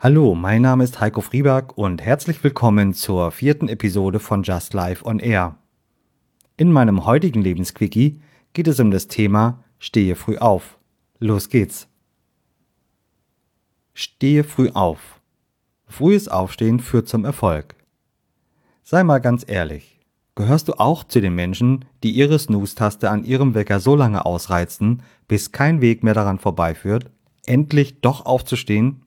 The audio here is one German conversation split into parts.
Hallo, mein Name ist Heiko Frieberg und herzlich willkommen zur vierten Episode von Just Life on Air. In meinem heutigen Lebensquickie geht es um das Thema Stehe früh auf. Los geht's. Stehe früh auf. Frühes Aufstehen führt zum Erfolg. Sei mal ganz ehrlich, gehörst du auch zu den Menschen, die ihre Snooze-Taste an ihrem Wecker so lange ausreizen, bis kein Weg mehr daran vorbeiführt, endlich doch aufzustehen?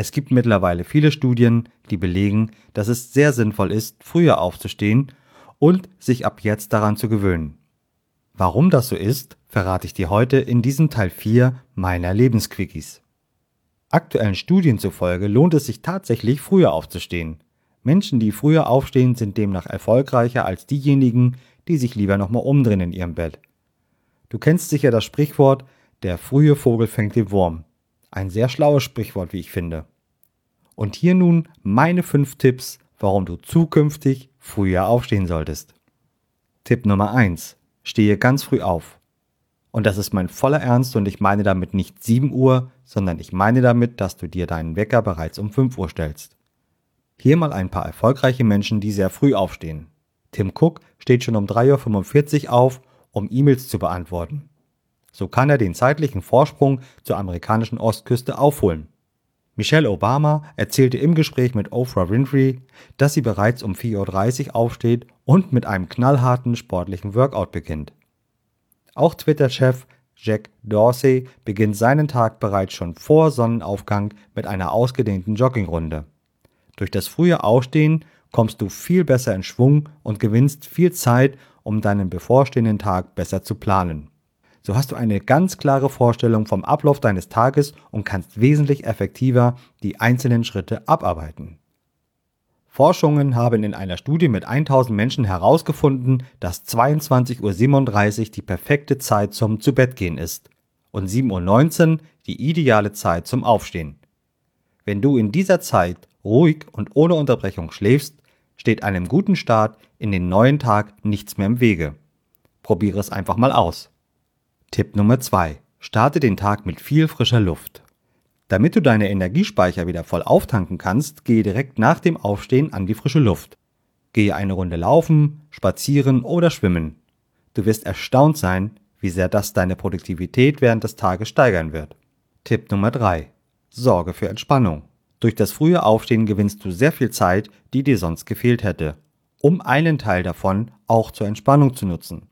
Es gibt mittlerweile viele Studien, die belegen, dass es sehr sinnvoll ist, früher aufzustehen und sich ab jetzt daran zu gewöhnen. Warum das so ist, verrate ich dir heute in diesem Teil 4 meiner Lebensquickies. Aktuellen Studien zufolge lohnt es sich tatsächlich, früher aufzustehen. Menschen, die früher aufstehen, sind demnach erfolgreicher als diejenigen, die sich lieber nochmal umdrehen in ihrem Bett. Du kennst sicher das Sprichwort, der frühe Vogel fängt den Wurm. Ein sehr schlaues Sprichwort, wie ich finde. Und hier nun meine fünf Tipps, warum du zukünftig früher aufstehen solltest. Tipp Nummer eins: Stehe ganz früh auf. Und das ist mein voller Ernst und ich meine damit nicht 7 Uhr, sondern ich meine damit, dass du dir deinen Wecker bereits um 5 Uhr stellst. Hier mal ein paar erfolgreiche Menschen, die sehr früh aufstehen. Tim Cook steht schon um 3.45 Uhr auf, um E-Mails zu beantworten. So kann er den zeitlichen Vorsprung zur amerikanischen Ostküste aufholen. Michelle Obama erzählte im Gespräch mit Oprah Winfrey, dass sie bereits um 4.30 Uhr aufsteht und mit einem knallharten sportlichen Workout beginnt. Auch Twitter-Chef Jack Dorsey beginnt seinen Tag bereits schon vor Sonnenaufgang mit einer ausgedehnten Joggingrunde. Durch das frühe Aufstehen kommst du viel besser in Schwung und gewinnst viel Zeit, um deinen bevorstehenden Tag besser zu planen. So hast du eine ganz klare Vorstellung vom Ablauf deines Tages und kannst wesentlich effektiver die einzelnen Schritte abarbeiten. Forschungen haben in einer Studie mit 1000 Menschen herausgefunden, dass 22.37 Uhr die perfekte Zeit zum Zubettgehen ist und 7.19 Uhr die ideale Zeit zum Aufstehen. Wenn du in dieser Zeit ruhig und ohne Unterbrechung schläfst, steht einem guten Start in den neuen Tag nichts mehr im Wege. Probiere es einfach mal aus. Tipp Nummer 2. Starte den Tag mit viel frischer Luft. Damit du deine Energiespeicher wieder voll auftanken kannst, gehe direkt nach dem Aufstehen an die frische Luft. Gehe eine Runde laufen, spazieren oder schwimmen. Du wirst erstaunt sein, wie sehr das deine Produktivität während des Tages steigern wird. Tipp Nummer 3. Sorge für Entspannung. Durch das frühe Aufstehen gewinnst du sehr viel Zeit, die dir sonst gefehlt hätte, um einen Teil davon auch zur Entspannung zu nutzen.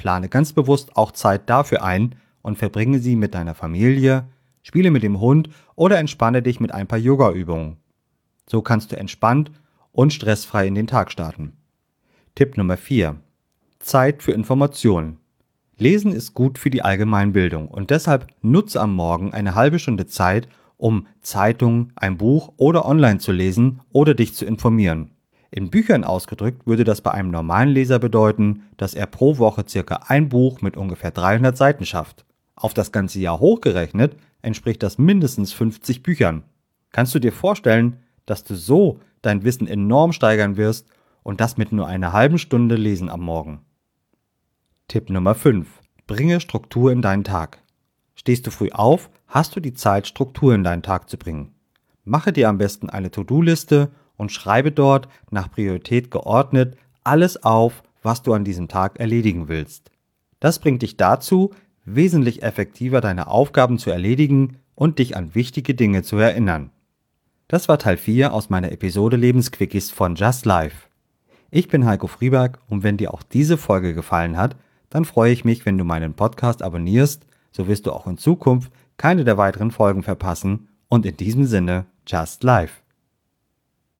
Plane ganz bewusst auch Zeit dafür ein und verbringe sie mit deiner Familie, spiele mit dem Hund oder entspanne dich mit ein paar Yoga-Übungen. So kannst du entspannt und stressfrei in den Tag starten. Tipp Nummer 4. Zeit für Informationen. Lesen ist gut für die Allgemeinbildung und deshalb nutze am Morgen eine halbe Stunde Zeit, um Zeitungen, ein Buch oder online zu lesen oder dich zu informieren. In Büchern ausgedrückt würde das bei einem normalen Leser bedeuten, dass er pro Woche circa ein Buch mit ungefähr 300 Seiten schafft. Auf das ganze Jahr hochgerechnet entspricht das mindestens 50 Büchern. Kannst du dir vorstellen, dass du so dein Wissen enorm steigern wirst und das mit nur einer halben Stunde Lesen am Morgen? Tipp Nummer 5. Bringe Struktur in deinen Tag. Stehst du früh auf, hast du die Zeit, Struktur in deinen Tag zu bringen. Mache dir am besten eine To-Do-Liste und schreibe dort nach Priorität geordnet alles auf, was du an diesem Tag erledigen willst. Das bringt dich dazu, wesentlich effektiver deine Aufgaben zu erledigen und dich an wichtige Dinge zu erinnern. Das war Teil 4 aus meiner Episode Lebensquickies von Just Life. Ich bin Heiko Frieberg und wenn dir auch diese Folge gefallen hat, dann freue ich mich, wenn du meinen Podcast abonnierst, so wirst du auch in Zukunft keine der weiteren Folgen verpassen und in diesem Sinne Just Life.